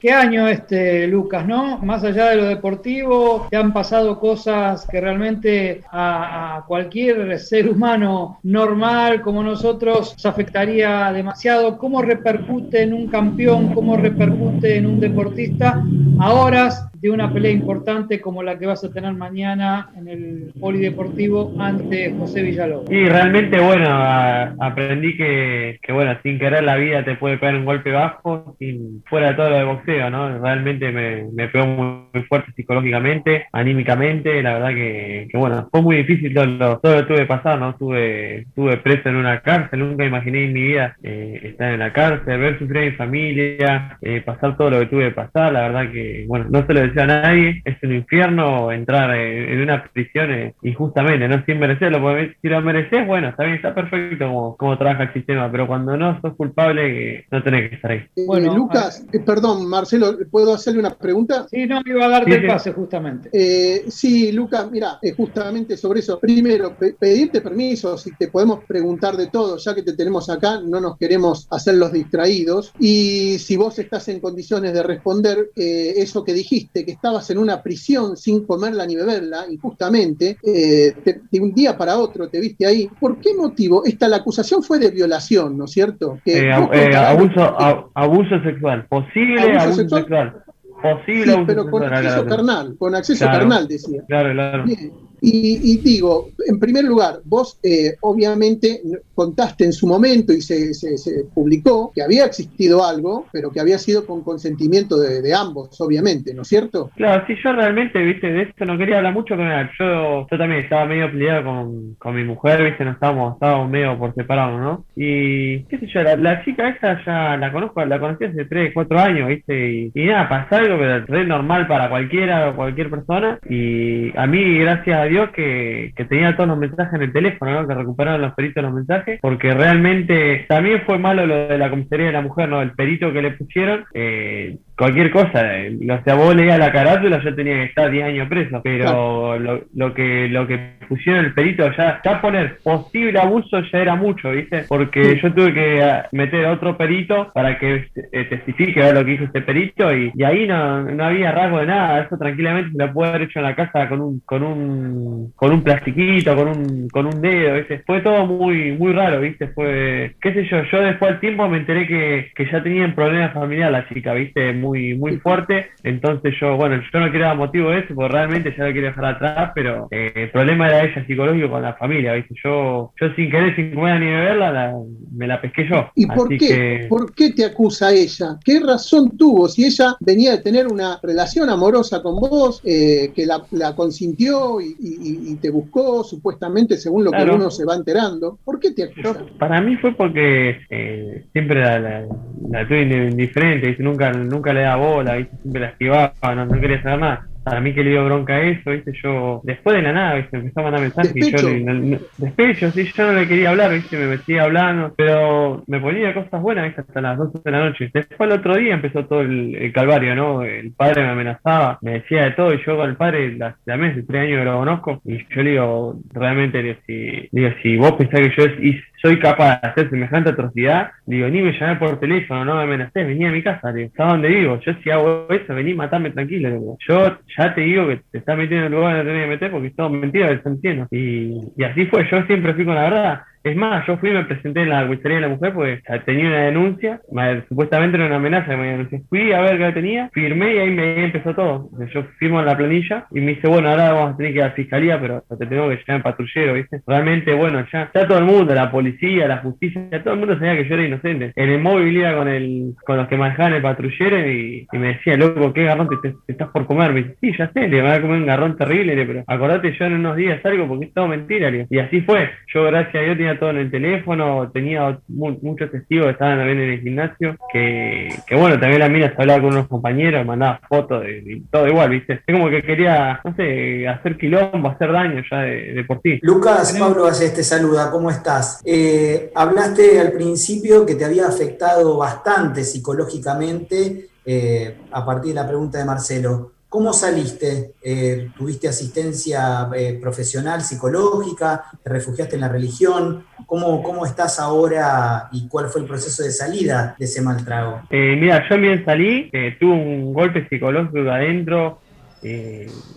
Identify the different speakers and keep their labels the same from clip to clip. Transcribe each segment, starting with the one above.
Speaker 1: Qué año este, Lucas, ¿no? Más allá de lo deportivo, te han pasado cosas que realmente a, cualquier ser humano normal como nosotros nos afectaría demasiado. ¿Cómo repercute en un campeón? ¿Cómo repercute en un deportista a horas de una pelea importante como la que vas a tener mañana en el Polideportivo ante José Villalobos.
Speaker 2: Y realmente, bueno, aprendí que, bueno, sin querer la vida te puede pegar un golpe bajo, sin, fuera de todo lo de boxeo, ¿no? Realmente me, pegó muy, fuerte psicológicamente, anímicamente, la verdad que, bueno, fue muy difícil todo lo, todo lo que tuve pasar, ¿no? Estuve, estuve preso en una cárcel, nunca imaginé en mi vida eh, estar en la cárcel, ver sufrir a mi familia, eh, pasar todo lo que tuve que pasar, la verdad que, bueno, no se lo a nadie, es un infierno entrar en, una prisión eh, injustamente, no sin merecerlo, porque si lo mereces, bueno, está bien, está perfecto como, como trabaja el sistema, pero cuando no sos culpable, no tenés que estar ahí.
Speaker 3: Eh, bueno, Lucas, eh, perdón, Marcelo, ¿puedo hacerle una pregunta?
Speaker 1: Sí, no, iba a darte el pase justamente.
Speaker 3: sí, Lucas, mira, justamente sobre eso, primero, pedirte permiso, si te podemos preguntar de todo, ya que te tenemos acá, no nos queremos hacer los distraídos, y si vos estás en condiciones de responder eso que dijiste, que estabas en una prisión sin comerla ni beberla, injustamente, eh, de un día para otro te viste ahí. ¿Por qué motivo? Esta, la acusación fue de violación, ¿no es cierto?
Speaker 2: Que eh, eh, abuso, abuso sexual, posible abuso, sexual. Posible
Speaker 3: sí, pero con acceso carnal, con acceso carnal, decía. Claro, claro. Y, digo, en primer lugar, vos eh, obviamente contaste en su momento y se, se, publicó que había existido algo, pero que había sido con consentimiento de, ambos, obviamente, ¿no es cierto?
Speaker 2: Claro, sí, yo realmente, viste, de esto no quería hablar mucho con él. Yo, yo también estaba medio peleado con, con mi mujer, viste, no estábamos, estábamos medio por separado, ¿no? Y, qué sé yo, la, chica esa ya la conozco, la conocí hace 3, 4 años, viste, y, nada, pasa algo, pero es normal para cualquiera o cualquier persona. Y a mí, gracias a Dios que, tenía todos los mensajes en el teléfono, ¿no? que recuperaron los peritos los mensajes, porque realmente también fue malo lo de la comisaría de la mujer, ¿no? El perito que le pusieron, eh, cualquier cosa. Eh, o sea, vos leías la carátula, yo tenía que estar 10 años preso. Pero lo, lo, que lo que pusieron el perito, ya, ya poner posible abuso ya era mucho, ¿viste? Porque yo tuve que ah, meter otro perito para que eh, testifique lo que hizo este perito y, ahí no, no, había rasgo de nada. Eso tranquilamente se lo puede haber hecho en la casa con un, con un, con un plastiquito, con un, con un dedo, ¿viste? Fue todo muy, muy raro, ¿viste? Fue, qué sé yo, yo después al tiempo me enteré que, que ya tenían problemas familiares la chica, ¿viste? Muy muy, fuerte. Entonces yo, bueno, yo no quería motivo de eso, porque realmente ya lo quiero dejar atrás, pero eh, el problema era ella psicológico con la familia, ¿viste? Yo, yo sin querer, sin comer ni beberla, me la pesqué yo.
Speaker 3: ¿Y por qué? ¿Por qué te acusa ella? ¿Qué razón tuvo si ella venía de tener una relación amorosa con vos, eh, que la, consintió y, te buscó, supuestamente, según lo que uno se va enterando? ¿Por qué te acusa?
Speaker 2: para mí fue porque eh, siempre la, la, tuve indiferente, nunca, nunca le bola, ¿viste? siempre la esquivaba, no, no quería saber nada para mí que le dio bronca eso, ¿viste? Yo, después de la nada, ¿viste? Empezó a mandar mensajes y yo, le, despecho, sí, yo no le quería hablar, ¿viste? Me metía hablando, pero me ponía cosas buenas, ¿viste? Hasta las 12 de la noche. Después el otro día empezó todo el, calvario, ¿no? El padre me amenazaba, me decía de todo, y yo con el padre, la, la mes de tres años que lo conozco, y yo le digo, realmente, digo, si, digo, si vos pensás que yo soy capaz de hacer semejante atrocidad, digo, ni me llamé por teléfono, no me amenacé, vení a mi casa, digo, ¿sabes dónde vivo? Yo si hago eso, vení, matame tranquilo. Yo ya te digo que te estás metiendo en el lugar donde tenés que meter porque es todo mentira entiendo. Y, y así fue, yo siempre fui con la verdad. Es más, yo fui y me presenté en la comisaría de la mujer porque tenía una denuncia, supuestamente era una amenaza que me denuncié. Fui a ver qué tenía, firmé y ahí me empezó todo. Yo firmo la planilla y me dice, bueno, ahora vamos a tener que ir a la fiscalía, pero te tengo que llevar en patrullero, ¿viste? Realmente, bueno, ya, ya todo el mundo, la policía, la justicia, todo el mundo sabía que yo era inocente. En el móvil iba con el, con los que manejaban el patrullero y, me decía, loco, ¿qué garrón te, estás por comer? Me dice, sí, ya sé, le van a comer un garrón terrible, pero acordate yo en unos días salgo porque es todo mentira, y así fue. Yo, gracias a Dios, tenía todo en el teléfono, tenía muchos testigos que estaban también en el gimnasio, que, bueno, también la mina se hablaba con unos compañeros, mandaba fotos de, todo igual, ¿viste? Como que quería, no sé, hacer quilombo, hacer daño ya de, por ti.
Speaker 4: Lucas, Pablo Valles te saluda, ¿cómo estás? Eh, hablaste al principio que te había afectado bastante psicológicamente eh, a partir de la pregunta de Marcelo. ¿Cómo saliste? Eh, ¿Tuviste asistencia eh, profesional, psicológica? ¿Te refugiaste en la religión? ¿Cómo, ¿Cómo estás ahora y cuál fue el proceso de salida de ese mal trago?
Speaker 2: Eh, mira, yo bien salí, tuve un golpe psicológico adentro.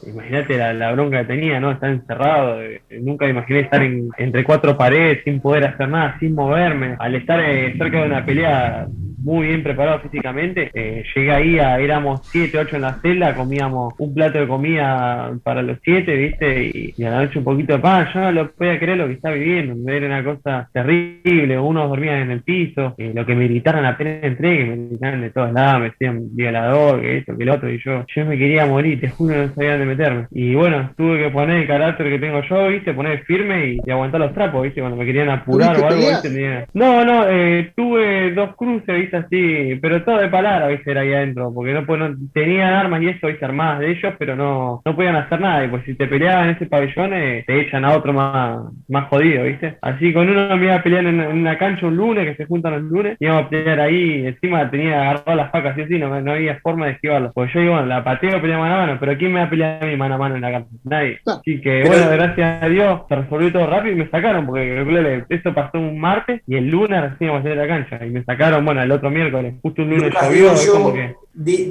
Speaker 2: Imagínate la, bronca que tenía, ¿no? Estar encerrado. nunca imaginé estar entre cuatro paredes sin poder hacer nada, sin moverme. Al estar cerca de una pelea muy bien preparado físicamente. Eh, llegué ahí, a, éramos 7, 8 en la celda, comíamos un plato de comida para los 7, ¿viste? Y, a la noche un poquito de pan. Yo no lo podía creer lo que estaba viviendo, era una cosa terrible. Unos dormían en el piso, eh, lo que me gritaron apenas entré, que me gritaron de todos lados, me decían violador, que esto, que el otro, y yo, yo me quería morir, te juro, no sabía dónde meterme. Y bueno, tuve que poner el carácter que tengo yo, ¿viste? Poner firme y, aguantar los trapos, ¿viste? Cuando me querían apurar o algo, ¿viste? No, no, eh, tuve dos cruces, ¿viste? Así, pero todo de palabra, viste, era ahí adentro, porque no, tenían armas y eso, viste, armadas de ellos, pero no, no podían hacer nada, y pues si te peleaban en ese pabellón, eh, te echan a otro más, más jodido, viste. Así con uno me iba a pelear en, una cancha un lunes, que se juntan los lunes, íbamos a pelear ahí, encima tenía agarrado las facas, y así, no, no había forma de esquivarlo. Pues yo digo, bueno, la pateo, pelea mano a mano, pero ¿quién me va a pelear a mí mano a mano en la cancha? Nadie. Así que, bueno, gracias a Dios, se resolvió todo rápido y me sacaron, porque eso pasó un martes y el lunes recién a a la cancha, y me sacaron, bueno, el otro miércoles, justo un lunes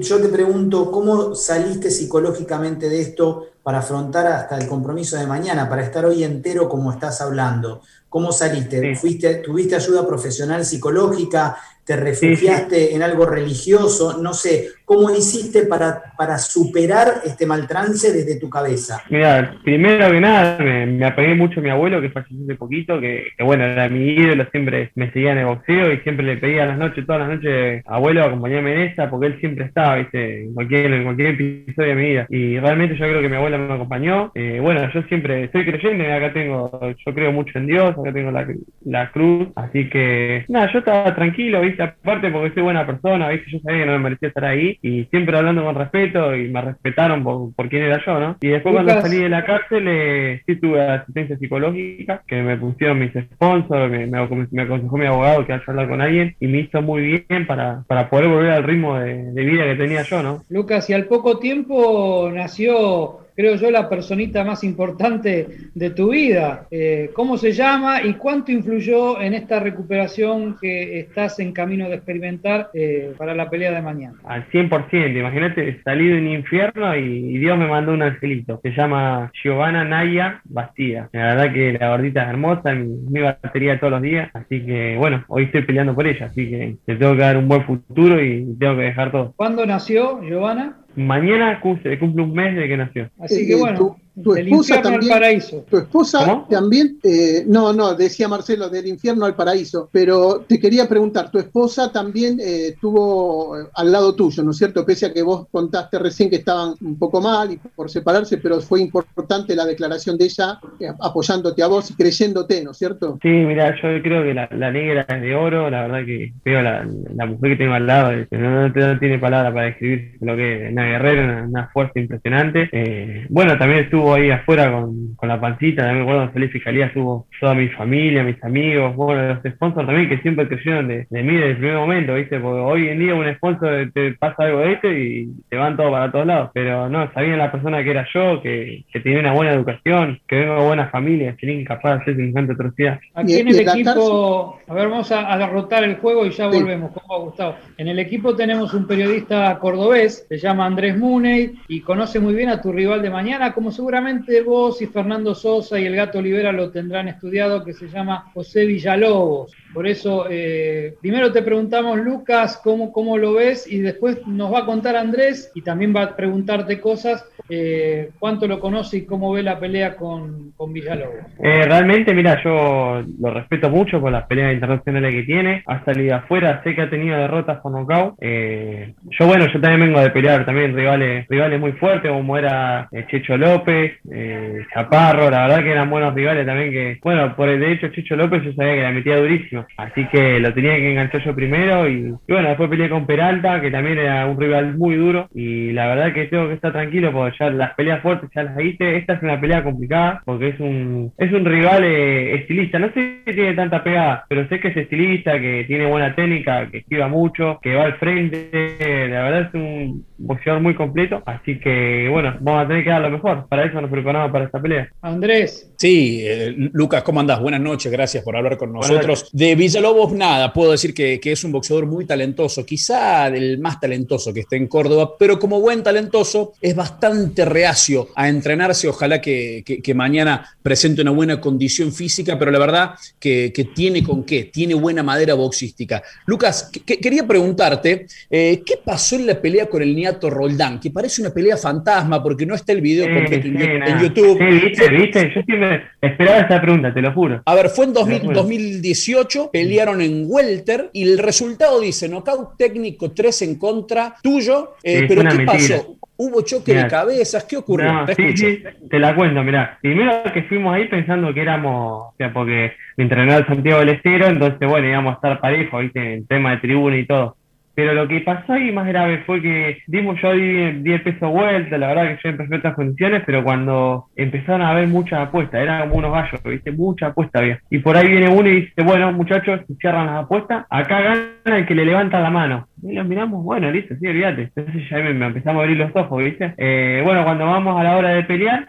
Speaker 4: yo, te pregunto, ¿cómo saliste psicológicamente de esto para afrontar hasta el compromiso de mañana, para estar hoy entero como estás hablando? ¿Cómo saliste? ¿Fuiste, ¿Tuviste ayuda profesional psicológica? ¿Te refugiaste en algo religioso? No sé, ¿cómo hiciste para, para superar este mal trance desde tu cabeza?
Speaker 2: Mira, primero que nada, me, me apegué mucho a mi abuelo, que falleció hace poquito, que, bueno, era mi ídolo, siempre me seguía en el boxeo y siempre le pedía las noches, todas las noches, abuelo, acompañame en esta, porque él siempre estaba, ¿viste? En cualquier, en cualquier episodio de mi vida. Y realmente yo creo que mi abuela me acompañó. Eh, bueno, yo siempre estoy creyente, acá tengo, yo creo mucho en Dios, acá tengo la, la cruz, así que, nada, yo estaba tranquilo, ¿viste? Aparte porque soy buena persona, ¿viste? Yo sabía que no me merecía estar ahí y siempre hablando con respeto y me respetaron por, por quién era yo, ¿no? Y después cuando salí de la cárcel eh, sí tuve asistencia psicológica, que me pusieron mis sponsors, me, me, aconsejó mi abogado que haya hablar con alguien y me hizo muy bien para, para poder volver al ritmo de, de vida que tenía yo, ¿no?
Speaker 1: Lucas, y al poco tiempo nació creo yo, la personita más importante de tu vida. Eh, ¿Cómo se llama y cuánto influyó en esta recuperación que estás en camino de experimentar eh, para la pelea de mañana?
Speaker 2: Al 100%, imagínate, salí de un infierno y, Dios me mandó un angelito. Se llama Giovanna Naya Bastida. La verdad que la gordita es hermosa, mi, mi batería todos los días. Así que, bueno, hoy estoy peleando por ella. Así que te tengo que dar un buen futuro y tengo que dejar todo.
Speaker 1: ¿Cuándo nació Giovanna?
Speaker 2: Mañana cumple, cumple un mes de que nació.
Speaker 1: Así que bueno, tu esposa también, paraíso.
Speaker 3: Tu esposa también, eh, no, no, decía Marcelo, del infierno al paraíso, pero te quería preguntar, tu esposa también eh, estuvo eh, al lado tuyo, ¿no es cierto? Pese a que vos contaste recién que estaban un poco mal y por separarse, pero fue importante la declaración de ella apoyándote a vos y creyéndote, ¿no es cierto?
Speaker 2: Sí, mira, yo creo que la, negra es de oro, la verdad que veo la, la mujer que tengo al lado, no, no, tiene palabra para describir lo que es una guerrera, una, fuerza impresionante. bueno, también estuvo estuvo ahí afuera con, con la pancita, también me acuerdo en Fiscalía estuvo toda mi familia, mis amigos, bueno, los sponsors también que siempre creyeron de, de mí desde el primer momento, ¿viste? Porque hoy en día un sponsor te pasa algo de este y te van todos para todos lados, pero no, sabían la persona que era yo, que, que tenía una buena educación, que vengo de buena familia, que era incapaz de hacer semejante atrocidad.
Speaker 1: Aquí en el equipo, a ver, vamos a, derrotar el juego y ya volvemos, ¿cómo ha gustado? En el equipo tenemos un periodista cordobés, se llama Andrés Muney y conoce muy bien a tu rival de mañana, como seguro seguramente vos y Fernando Sosa y el gato Olivera lo tendrán estudiado, que se llama José Villalobos. Por eso, eh, primero te preguntamos, Lucas, cómo, cómo lo ves y después nos va a contar Andrés y también va a preguntarte cosas, eh, cuánto lo conoce y cómo ve la pelea con, con Villalobos.
Speaker 2: Eh, realmente, mira, yo lo respeto mucho por las peleas internacionales que tiene, ha salido afuera, sé que ha tenido derrotas con knockout. yo, bueno, yo también vengo de pelear también rivales, rivales muy fuertes, como era Checho López, eh, Chaparro, la verdad que eran buenos rivales también que, bueno, por el de hecho Chicho López yo sabía que la metía durísima. Uno. Así que lo tenía que enganchar yo primero y, bueno, después peleé con Peralta, que también era un rival muy duro y la verdad que tengo que estar tranquilo porque ya las peleas fuertes ya las hice. Esta es una pelea complicada porque es un, es un rival eh, estilista. No sé si tiene tanta pegada, pero sé que es estilista, que tiene buena técnica, que esquiva mucho, que va al frente. La verdad es un boxeador muy completo. Así que bueno, vamos a tener que dar lo mejor. Para eso nos preparamos para esta pelea.
Speaker 1: Andrés.
Speaker 5: Sí, eh, Lucas, ¿cómo andás? Buenas noches, gracias por hablar con nosotros. De Villalobos, nada, puedo decir que, es un boxeador muy talentoso, quizá el más talentoso que esté en Córdoba, pero como buen talentoso es bastante reacio a entrenarse. Ojalá que, mañana presente una buena condición física, pero la verdad que, tiene con qué, tiene buena madera boxística. Lucas, quería preguntarte, eh, ¿qué pasó en la pelea con el Niato Roldán? Que parece una pelea fantasma porque no está el video completo en, YouTube.
Speaker 2: viste, viste, yo siempre esperaba esta pregunta, te lo juro.
Speaker 5: A ver, fue en 2018, pelearon en Welter y el resultado dice knockout técnico 3 en contra tuyo, eh, pero ¿qué pasó? ¿Hubo choque de cabezas? ¿Qué ocurrió?
Speaker 2: te, sí, sí, te la cuento, mirá. Primero que fuimos ahí pensando que éramos, o sea, porque me entrenó el Santiago del Estero, entonces, bueno, íbamos a estar parejos, ¿viste? En tema de tribuna y todo. Pero lo que pasó ahí más grave fue que dimos, yo di, di, el peso vuelta, la verdad que yo en perfectas condiciones, pero cuando empezaron a haber muchas apuestas, eran como unos gallos, ¿viste? Mucha apuesta había. Y por ahí viene uno y dice, bueno, muchachos, cierran las apuestas, acá gana el que le levanta la mano. Y los miramos, bueno, listo, sí, olvídate. Entonces ya me, empezamos a abrir los ojos, ¿viste? Eh, bueno, cuando vamos a la hora de pelear,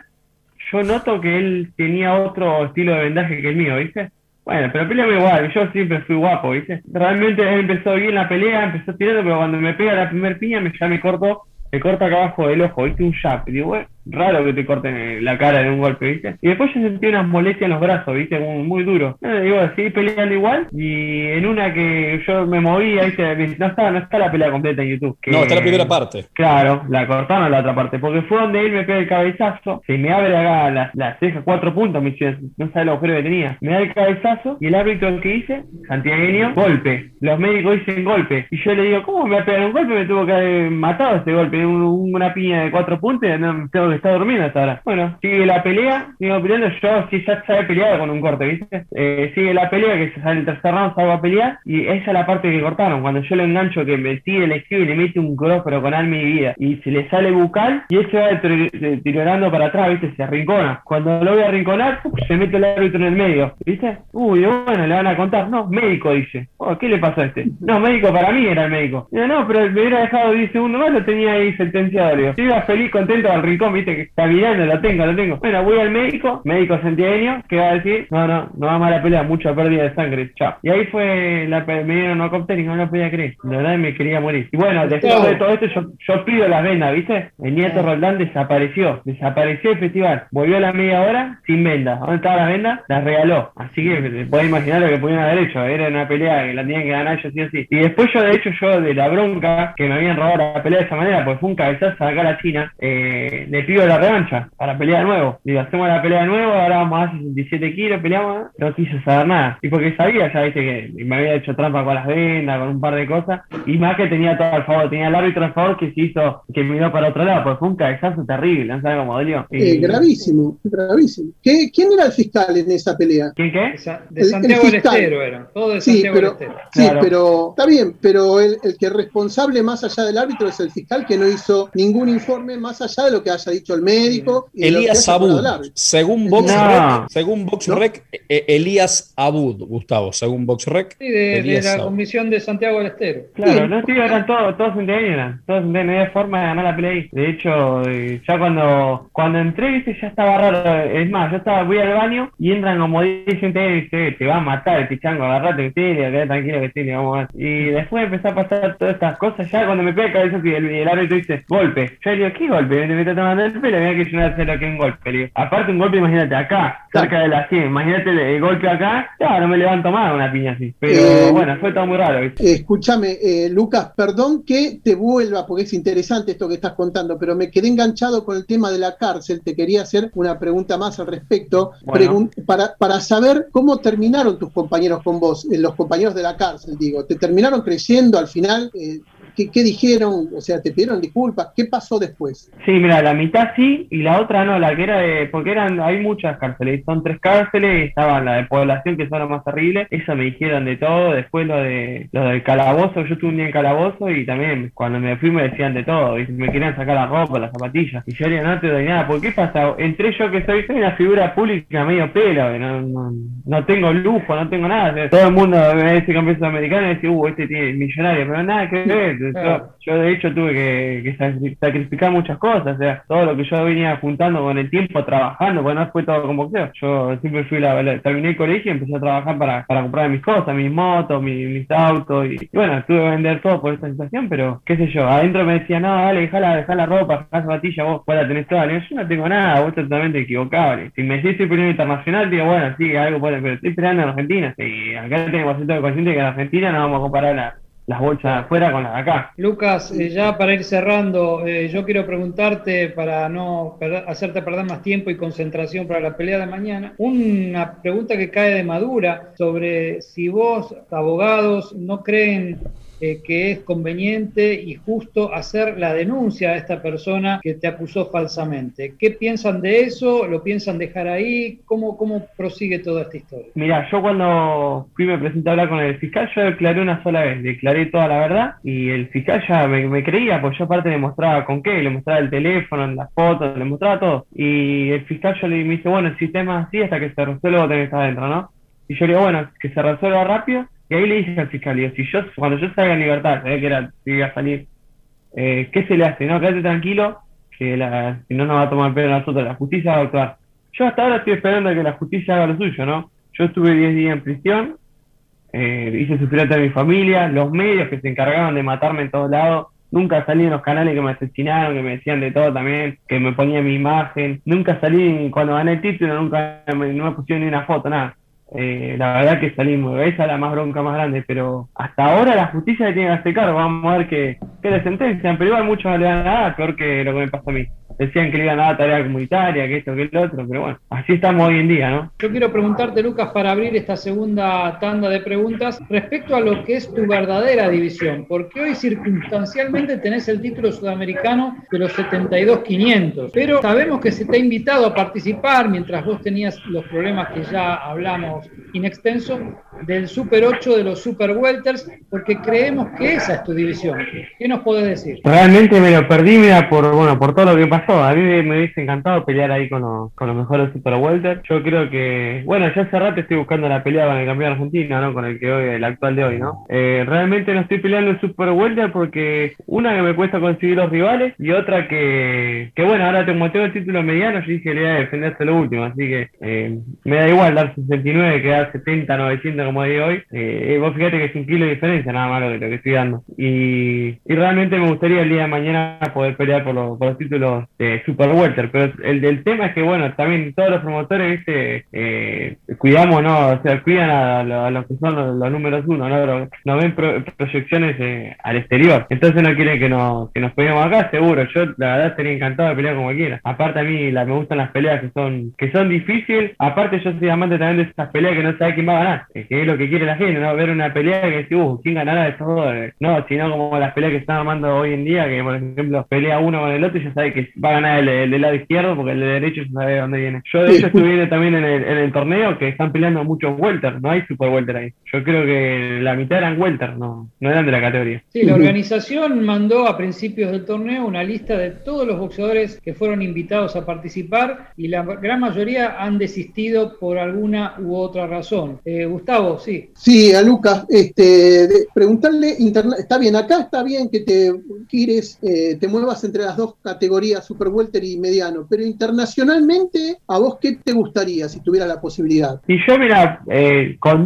Speaker 2: yo noto que él tenía otro estilo de vendaje que el mío, ¿viste? Bueno, pero peleamos igual, yo siempre fui guapo, ¿viste? Realmente empezó bien la pelea, empezó tirando, pero cuando me pega la primer piña me, ya me cortó, me corta acá abajo del ojo, ¿viste? Un jab. Y digo, bueno, raro que te corten la cara de un golpe, ¿viste? Y después yo sentí unas molestias en los brazos, ¿viste? Muy, muy duro. Eh, digo, seguí peleando igual. Y en una que yo me movía, ¿viste? No está, no está la pelea completa en YouTube.
Speaker 5: no, está la primera parte.
Speaker 2: Claro, la cortaron la otra parte. Porque fue donde él me pega el cabezazo. Se me abre acá la, la ceja, cuatro puntos, me no sabe el agujero que tenía. Me da el cabezazo y el árbitro que hice, santiagueño, golpe. Los médicos dicen golpe. Y yo le digo, ¿cómo me va a pegar un golpe? Me tuvo que haber matado este golpe. una piña de cuatro puntos. No, tengo está durmiendo hasta ahora. Bueno, sigue la pelea, sigo peleando, yo sí ya sabe pelear con un corte, ¿viste? Eh, sigue la pelea, que sale el tercer round, salgo a pelear, y esa es la parte que cortaron, cuando yo lo engancho, que me sigue, le escribe y le mete un cross, pero con alma y vida, y se le sale bucal, y ese va tirando para atrás, ¿viste? Se arrincona. Cuando lo voy a arrinconar, se mete el árbitro en el medio, ¿viste? Uy, bueno, le van a contar, no, médico, dice. Oh, ¿qué le pasó a este? No, médico para mí era el médico. No, no, pero me hubiera dejado 10 segundos más, lo tenía ahí sentenciado, digo. iba feliz, contento al rincón, ¿viste? Que está mirando, lo tengo, lo tengo. Bueno, voy al médico, médico santiagueño, que va a decir, no, no, no va a la pelea, mucha pérdida de sangre, chao. Y ahí fue, la, me dieron una cóctel y no lo podía creer. De verdad me quería morir. Y bueno, después de todo esto, yo, yo pido las vendas, ¿viste? El nieto Roldán desapareció, desapareció el festival. Volvió a la media hora sin venda. ¿Dónde estaba la venda? La regaló. Así que te podés imaginar lo que pudieron haber hecho. Era una pelea que la tenían que ganar yo sí o sí. Y después yo, de hecho, yo de la bronca que me habían robado la pelea de esa manera, pues fue un cabezazo acá a la China, eh, le pido la revancha para pelear de nuevo. Digo, hacemos la pelea de nuevo, ahora vamos a 67 kilos, peleamos, no quiso saber nada. Y porque sabía, ya viste que me había hecho trampa con las vendas, con un par de cosas, y más que tenía todo al favor, tenía el árbitro al favor que se hizo, que miró para otro lado, porque fue un cabezazo terrible, no sabes cómo dolió.
Speaker 3: Eh, gravísimo, gravísimo. ¿Qué, ¿Quién era el fiscal en esa pelea?
Speaker 2: ¿Quién qué?
Speaker 1: De Santiago del Estero era, todo de Santiago
Speaker 3: del Estero. Sí, pero está bien, pero el, el que es responsable más allá del árbitro es el fiscal que no hizo ningún informe más allá de lo que haya dicho el médico
Speaker 5: Elías Abud. Según VoxRec, según VoxRec eh, Elías Abud, Gustavo, según VoxRec.
Speaker 1: Sí, de, la comisión de Santiago del Estero.
Speaker 2: Claro, no estoy eran todos, todos eran, todos no había forma de ganar la pelea ahí. De hecho, eh, ya cuando, cuando entré, viste, ya estaba raro. Es más, yo estaba, voy al baño y entran como 10 gente y dice, te va a matar el pichango, agarrate quédate tranquilo que tiene, vamos a ver. Y después empezó a pasar todas estas cosas, ya cuando me pega el cabeza y el, el árbitro dice, golpe. Yo le digo, ¿qué golpe? Me está tomando el pelo, mira que lo que un golpe. aparte un golpe, imagínate, acá, cerca de la 100, imagínate el, golpe acá, ya no me levanto más una piña así. Pero eh, bueno, fue todo muy raro.
Speaker 3: escúchame, eh, Lucas, perdón que te vuelva, porque es interesante esto que estás contando, pero me quedé enganchado con el tema de la cárcel. Te quería hacer una pregunta más al respecto, para, para saber cómo terminaron tus compañeros con vos, eh, los compañeros de la cárcel, digo. ¿Te terminaron creciendo al final? ¿Qué, dijeron? O sea, ¿te pidieron disculpas? ¿Qué pasó después?
Speaker 2: Sí, mira, la mitad sí y la otra no, la que era de, porque eran, hay muchas cárceles, son tres cárceles, estaban la de población que son las más terribles, eso me dijeron de todo, después lo de lo del calabozo, yo estuve un día en calabozo y también cuando me fui me decían de todo, y me querían sacar la ropa, las zapatillas, y yo le no te doy nada, ¿por qué pasa? Entré yo que soy, soy una figura pública medio pelo, no, no, tengo lujo, no tengo nada, todo el mundo me dice campeón americano y dice, uh, este tiene millonario, pero nada que ver, yo, de hecho tuve que, sacrificar muchas cosas, o sea, todo lo que yo venía juntando con el tiempo, trabajando, bueno, no fue todo como boxeo. Yo siempre fui, la, terminé el colegio y empecé a trabajar para, para comprar mis cosas, mis motos, mis, autos, y, bueno, tuve que vender todo por esta situación, pero qué sé yo, adentro me decía, no, dale, dejala, dejá la ropa, dejá zapatilla, vos, vos la tenés toda. yo no tengo nada, vos estás totalmente equivocado. Si me decís estoy peleando internacional, digo, bueno, sí, algo puede, pero estoy peleando en Argentina. Y acá tengo que ser que en Argentina no vamos a comparar la las bolsas afuera con las de acá.
Speaker 1: Lucas, eh, ya para ir cerrando, eh, yo quiero preguntarte, para no hacerte perder más tiempo y concentración para la pelea de mañana, una pregunta que cae de madura sobre si vos, abogados, no creen eh, que es conveniente y justo hacer la denuncia a esta persona que te acusó falsamente. ¿Qué piensan de eso? ¿Lo piensan dejar ahí? ¿Cómo, cómo prosigue toda esta historia?
Speaker 2: Mira, yo cuando fui me presenté a hablar con el fiscal, yo declaré una sola vez, declaré toda la verdad y el fiscal ya me, creía, pues yo aparte le mostraba con qué, le mostraba el teléfono, las fotos, le mostraba todo. Y el fiscal yo le me dice, bueno, el sistema es así hasta que se resuelva tenés adentro, ¿no? Y yo le digo, bueno, que se resuelva rápido y ahí le dije al fiscal, si yo, cuando yo salga en libertad, sabía que era, iba a salir, eh, ¿qué se le hace? No, quédate tranquilo, que la, si no nos va a tomar pelo a nosotros, la justicia va a actuar. Yo hasta ahora estoy esperando a que la justicia haga lo suyo, ¿no? Yo estuve 10 días en prisión, eh, hice sufrir a toda mi familia, los medios que se encargaban de matarme en todos lados, nunca salí en los canales que me asesinaron, que me decían de todo también, que me ponía mi imagen, nunca salí cuando gané el título, nunca me, no me pusieron ni una foto, nada. Eh, la verdad que salimos, esa es la más bronca más grande, pero hasta ahora la justicia le tiene que hacer cargo, vamos a ver qué, qué le sentencian, pero igual muchos no le dan nada, peor que lo que me pasó a mí decían que le iban a dar tarea comunitaria, que esto, que el otro, pero bueno, así estamos hoy en día, ¿no?
Speaker 1: Yo quiero preguntarte, Lucas, para abrir esta segunda tanda de preguntas, respecto a lo que es tu verdadera división, porque hoy circunstancialmente tenés el título sudamericano de los 72-500, pero sabemos que se te ha invitado a participar mientras vos tenías los problemas que ya hablamos in extenso del Super 8 de los Super Welters, porque creemos que esa es tu división. ¿Qué nos podés decir?
Speaker 2: Realmente me lo perdí, mira, por, bueno, por todo lo que pasó a mí me, hubiese encantado pelear ahí con, los, con los mejores Super Welter. Yo creo que, bueno, ya hace rato estoy buscando la pelea con el campeón argentino, ¿no? Con el que hoy, el actual de hoy, ¿no? Eh, realmente no estoy peleando el Super Welter porque una que me cuesta conseguir los rivales y otra que, que bueno, ahora tengo, tengo el título mediano, yo dije le iba a defenderse lo último, así que eh, me da igual dar 69 que dar 70, 900 como digo hoy. Eh, vos fíjate que es un kilo de diferencia nada más lo que, lo que estoy dando. Y, y realmente me gustaría el día de mañana poder pelear por, los, por los títulos de Super Welter, pero el del tema es que, bueno, también todos los promotores, eh, cuidamos, ¿no? O sea, cuidan a, los que son los, números uno, ¿no? no ven proyecciones eh, al exterior, entonces no quieren que, nos que nos peleemos acá, seguro. Yo, la verdad, estaría encantado de pelear como quiera. Aparte, a mí la, me gustan las peleas que son que son difíciles. Aparte, yo soy amante también de esas peleas que no sabe quién va a ganar, que es lo que quiere la gente, ¿no? Ver una pelea que dice, uh, ¿quién ganará de esos dos? No, sino como las peleas que están armando hoy en día, que por ejemplo pelea uno con el otro y ya sabe que va a ganar el, del lado izquierdo porque el de derecho ya sabe dónde viene. Yo de hecho estuve también en el, en el torneo que están peleando muchos welter, no hay super welter ahí. Yo creo que la mitad eran welter, no, no eran de la categoría.
Speaker 1: Sí, la organización mandó a principios del torneo una lista de todos los boxeadores que fueron invitados a participar y la gran mayoría han desistido por alguna u otra razón. Eh, Gustavo, sí.
Speaker 3: Sí, a Lucas, este, preguntarle, está bien, acá está bien que te quieres, eh, te muevas entre las dos categorías, super welter y mediano, pero internacionalmente, ¿a vos qué te gustaría si tuviera la posibilidad?
Speaker 2: Y yo, mira, eh, con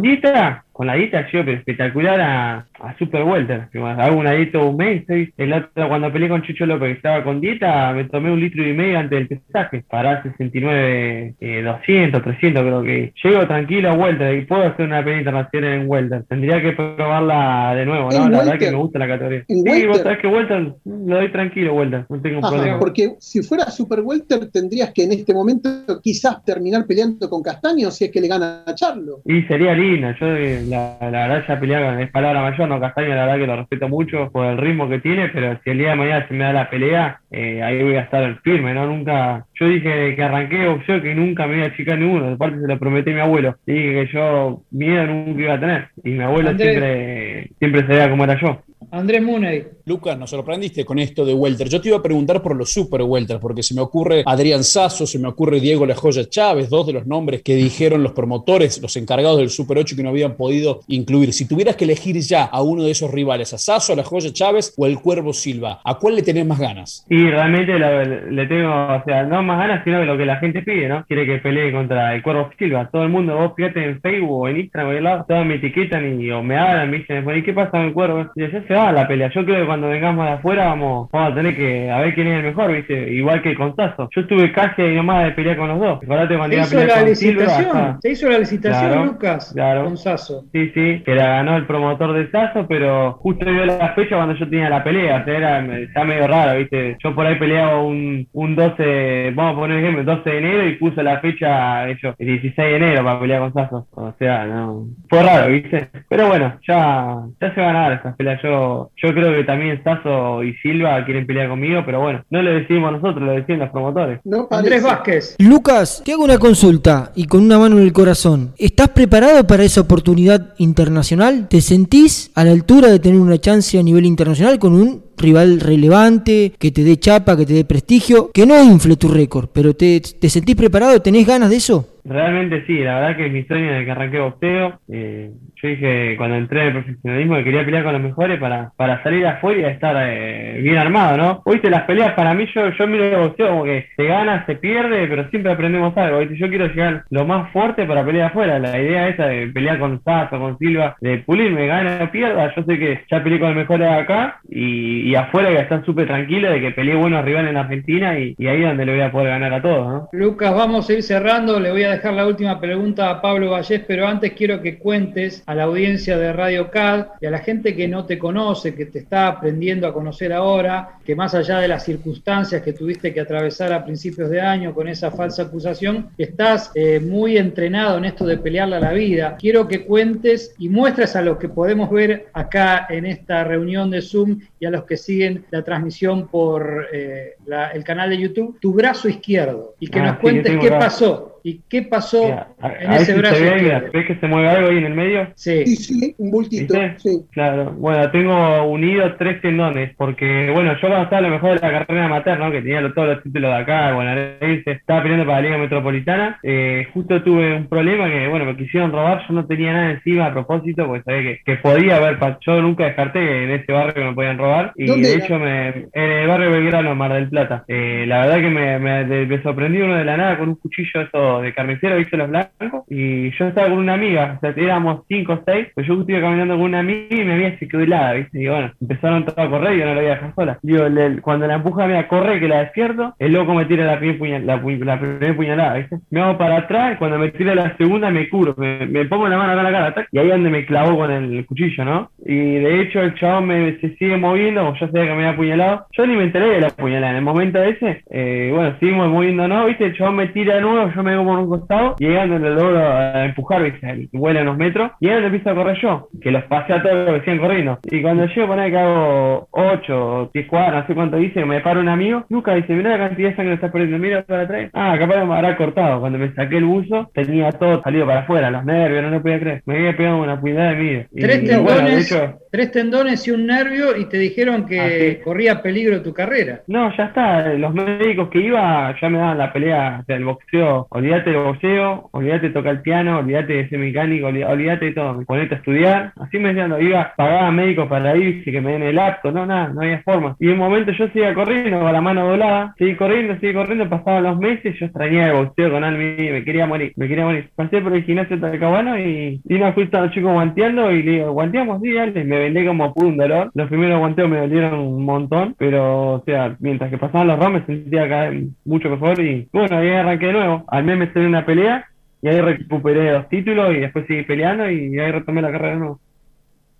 Speaker 2: con la dieta sido espectacular a, a Super Welter. Hago una dieta un mes. el otro, cuando peleé con Chucho López, que estaba con dieta, me tomé un litro y medio antes del pesaje para 69, 200, 300 creo que. Llego tranquilo a Welter y puedo hacer una pelea internacional en Welter. Tendría que probarla de nuevo, ¿no? La verdad que me gusta la categoría. Sí, vos sabés que Welter lo doy tranquilo, Welter. No tengo problema.
Speaker 3: Porque si fuera Super Welter, tendrías que en este momento quizás terminar peleando con Castaño si es que le gana a Charlo.
Speaker 2: Y sería lindo. Yo la, verdad ya pelear es palabra mayor, no Castaño la verdad que lo respeto mucho por el ritmo que tiene, pero si el día de mañana se me da la pelea, eh, ahí voy a estar firme, ¿no? Nunca, yo dije que arranqué boxeo que nunca me iba a chicar ninguno, de parte se lo prometí a mi abuelo, dije que yo miedo nunca iba a tener, y mi abuelo siempre, siempre sabía cómo era yo.
Speaker 1: Andrés Muney.
Speaker 5: Lucas, nos sorprendiste con esto de Welter. Yo te iba a preguntar por los super Welter, porque se me ocurre Adrián Sasso, se me ocurre Diego La Joya Chávez, dos de los nombres que dijeron los promotores, los encargados del Super 8 que no habían podido incluir. Si tuvieras que elegir ya a uno de esos rivales, a Sasso, a La Joya Chávez o el Cuervo Silva, ¿a cuál le tenés más ganas?
Speaker 2: Sí, realmente le tengo, o sea, no más ganas, sino de lo que la gente pide, ¿no? Quiere que pelee contra el Cuervo Silva. Todo el mundo, vos fíjate en Facebook o en Instagram, o lado, todos me etiquetan y o me hablan, me dicen, ¿y qué pasa con el Cuervo? Y ya se la pelea. Yo creo que cuando vengamos de afuera vamos, vamos a tener que a ver quién es el mejor, ¿viste? Igual que con Sasso. Yo estuve casi ahí nomás de pelear con los dos.
Speaker 1: ¿Se hizo la licitación? ¿Se hizo la licitación, Lucas?
Speaker 2: Claro.
Speaker 1: Con Sasso.
Speaker 2: Sí, sí, que la ganó el promotor de Sasso, pero justo dio la fecha cuando yo tenía la pelea. O sea, era ya medio raro, ¿viste? Yo por ahí peleaba un, un 12, vamos a poner ejemplo, 12 de enero y puse la fecha, hecho, el 16 de enero para pelear con Sasso. O sea, no. Fue raro, ¿viste? Pero bueno, ya, ya se van a dar estas peleas. Yo, yo creo que también Sasso y Silva quieren pelear conmigo, pero bueno, no lo decimos nosotros, lo deciden los promotores.
Speaker 1: Andrés Vázquez.
Speaker 6: Lucas, te hago una consulta y con una mano en el corazón. ¿Estás preparado para esa oportunidad internacional? ¿Te sentís a la altura de tener una chance a nivel internacional con un rival relevante, que te dé chapa, que te dé prestigio, que no infle tu récord, pero te, te sentís preparado, tenés ganas de eso?
Speaker 2: Realmente sí, la verdad que es mi sueño de que arranqué boxeo. Eh, yo dije cuando entré en el profesionalismo que quería pelear con los mejores para, para salir afuera y estar eh, bien armado, ¿no? Oíste, las peleas para mí, yo, yo miro el boxeo como que se gana, se pierde, pero siempre aprendemos algo. ¿viste? Yo quiero llegar lo más fuerte para pelear afuera. La idea esa de pelear con Sasso, con Silva, de pulirme, gana o pierda. Yo sé que ya peleé con los mejores acá y, y afuera que están súper tranquilos de que peleé buenos rivales en Argentina y, ahí es donde le voy a poder ganar a todos, ¿no?
Speaker 1: Lucas, vamos a ir cerrando. Le voy a dejar la última pregunta a Pablo Vallés, pero antes quiero que cuentes a la audiencia de Radio CAD y a la gente que no te conoce, que te está aprendiendo a conocer ahora, que más allá de las circunstancias que tuviste que atravesar a principios de año con esa falsa acusación, estás eh, muy entrenado en esto de pelearle a la vida. Quiero que cuentes y muestres a los que podemos ver acá en esta reunión de Zoom y a los que siguen la transmisión por eh, la, el canal de YouTube, tu brazo izquierdo y que
Speaker 2: Ah,
Speaker 1: nos
Speaker 2: sí,
Speaker 1: cuentes qué
Speaker 2: brazo.
Speaker 1: pasó y qué pasó
Speaker 2: Mira, a-
Speaker 1: en
Speaker 2: a
Speaker 1: ese
Speaker 2: si
Speaker 1: brazo
Speaker 2: se ve, mira,
Speaker 1: izquierdo.
Speaker 2: ¿ves que se mueve algo ahí en el medio?
Speaker 1: Sí.
Speaker 3: Sí, sí, un bultito. Sí.
Speaker 2: Claro, bueno, tengo unido tres tendones, porque bueno, yo cuando estaba a lo mejor de la carrera amateur, ¿no? que tenía lo- todos los títulos de acá, bonaerense, estaba peleando para la Liga Metropolitana, eh, justo tuve un problema que, bueno, me quisieron robar, yo no tenía nada encima a propósito, porque sabía que, que podía haber, pa- yo nunca descarté que en ese barrio me podían robar, y
Speaker 3: ¿Dónde
Speaker 2: de
Speaker 3: era?
Speaker 2: hecho me, en el barrio Belgrano, Mar del Plata. Eh, la verdad que me, me, de- me sorprendió uno de la nada con un cuchillo eso de carnicero, viste los blancos, y yo estaba con una amiga, o sea, éramos cinco o seis, pues yo estuve caminando con una amiga y amiga se quedó helada, viste, y bueno, empezaron todos a correr y yo no la voy a dejar sola. Digo, cuando la empuja a mí a correr, que la despierto, el loco me tira la primera puñal- la, pu- la primera puñalada, viste, me hago para atrás cuando me tira la segunda me curo, me, me pongo la mano acá en la cara, y ahí es donde me clavó con el cuchillo, ¿no? Y de hecho el chabón me, se sigue moviendo, como yo sabía que me había apuñalado, yo ni me enteré de la puñalada, en el momento ese, eh, bueno, seguimos moviendo, ¿no? ¿Viste? El chabón me tira de nuevo, yo me hago por un costado, y es donde lo logro a empujar, ¿viste? El- Vuela unos metros, y donde empiezo a correr yo, que los pasé a todos los que siguen corriendo. Y cuando llego, poner que hago 8 o 10 cuadras, no sé cuánto dice, me para un amigo, Lucas dice, mira la cantidad de sangre que estás perdiendo, mira para atrás. Ah, capaz me habrá cortado. Cuando me saqué el buzo, tenía todo salido para afuera, los nervios, no lo podía creer. Me había pegado una puñalada de mí. Y,
Speaker 1: Tres
Speaker 2: y bueno, de
Speaker 1: tendones,
Speaker 2: hecho,
Speaker 1: tres tendones y un nervio y te dijeron que
Speaker 2: Así.
Speaker 1: corría peligro tu carrera.
Speaker 2: No, ya está. Los médicos que iba ya me daban la pelea del boxeo. Olvídate del boxeo, olvídate de tocar el piano, olvídate de ser mecánico, olví- olvídate de todo. Ponete a estudiar. Así me decían, iba, pagaba médicos para ir, que me den el acto. No, nada, no había forma. Y en un momento yo seguía corriendo con la mano doblada. Seguí corriendo, seguí corriendo. Pasaban los meses, yo extrañaba el boxeo con Almi, me quería morir, me quería morir. Pasé por el gimnasio Talcahuano y vino justo a los chicos guanteando y le digo, guanteamos, sí, dale. Me vendé como pude un dolor. Los primeros guanteos me dolieron un montón, pero, o sea, mientras que pasaban los rounds me sentía cada mucho mejor y, bueno, ahí arranqué de nuevo. Al mes me salió una pelea y ahí recuperé dos títulos y después seguí peleando y ahí retomé la carrera de nuevo.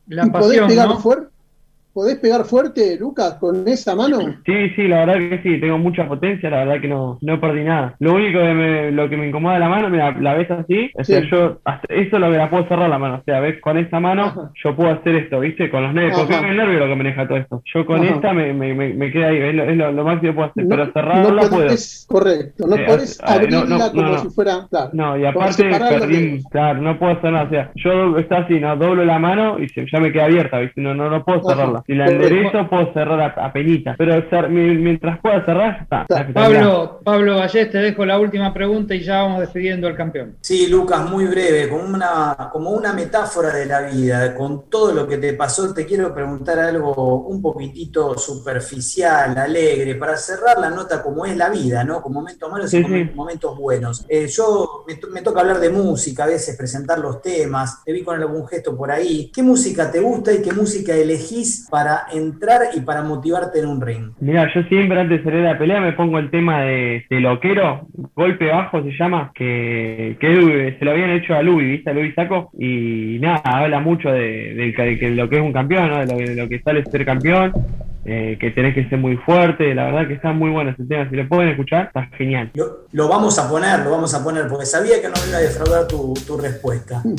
Speaker 1: La
Speaker 3: ¿Y podés pegar
Speaker 1: ¿no?
Speaker 3: fuerte? ¿Podés pegar fuerte, Lucas, con esa mano?
Speaker 2: Sí, sí, la verdad que sí, tengo mucha potencia, la verdad que no, no perdí nada. Lo único que me, lo que me incomoda de la mano, mira, la ves así, o sea, yo, hasta eso lo que la puedo cerrar la mano, o sea, ves, con esta mano
Speaker 3: Ajá.
Speaker 2: yo puedo hacer esto, ¿viste? Con los nervios, porque es el nervio lo que maneja todo esto. Yo con
Speaker 3: Ajá.
Speaker 2: esta me, me, me, me queda ahí, es lo, es lo, lo máximo que puedo hacer, pero cerrarla
Speaker 3: no
Speaker 2: puedo.
Speaker 3: correcto, no
Speaker 2: Eh,
Speaker 3: podés abrirla
Speaker 2: no,
Speaker 3: como si fuera, claro.
Speaker 2: No, y aparte perdí, claro, no puedo hacer nada, o sea, yo está así, no, doblo la mano y se- ya me queda abierta, ¿viste? No, no, no puedo cerrarla. Si la enderezo puedo cerrar a, a penita, pero mientras pueda cerrar, ya está.
Speaker 1: Pablo, Pablo Vallés, te dejo la última pregunta y ya vamos despidiendo al campeón.
Speaker 4: Sí, Lucas, muy breve, como una, como una metáfora de la vida, con todo lo que te pasó, te quiero preguntar algo un poquitito superficial, alegre, para cerrar la nota como es la vida, ¿no? Con momentos malos
Speaker 2: Sí,
Speaker 4: y con
Speaker 2: sí.
Speaker 4: momentos buenos. Eh, yo me, me toca hablar de música, a veces presentar los temas, te vi con algún gesto por ahí. ¿Qué música te gusta y qué música elegís para entrar y para motivarte en un ring?
Speaker 2: Mira, yo siempre antes de salir a la pelea me pongo el tema de, de loquero, golpe bajo se llama, que, que se lo habían hecho a Luis, ¿viste? A Luis Saco, y nada, habla mucho de, de de lo que es un campeón, ¿no? De lo, de lo que sale ser campeón, eh, que tenés que ser muy fuerte, la verdad que está muy bueno ese tema, si lo pueden escuchar, está genial.
Speaker 4: Lo, lo vamos a poner, lo vamos a poner, porque sabía que no me iba a defraudar tu, tu respuesta.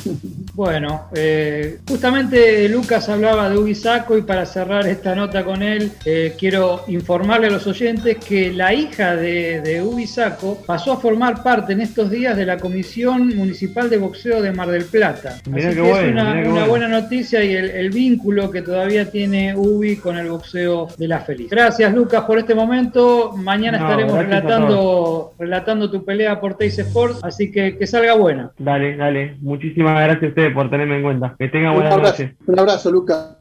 Speaker 1: Bueno, eh, justamente Lucas hablaba de Ubisaco y para cerrar esta nota con él, eh, quiero informarle a los oyentes que la hija de, de Ubisaco pasó a formar parte en estos días de la Comisión Municipal de Boxeo de Mar del Plata.
Speaker 2: Mirá
Speaker 1: Así que es una,
Speaker 2: bueno.
Speaker 1: buena noticia y el, el vínculo que todavía tiene Ubi con el boxeo de la Feliz. Gracias Lucas por este momento. Mañana
Speaker 2: No,
Speaker 1: estaremos relatando, relatando tu pelea por Teis Sports, así que que salga buena.
Speaker 2: Dale, dale, muchísimas gracias a ustedes por tenerme en cuenta. Que tengan buenas noches.
Speaker 3: un abrazo, Lucas.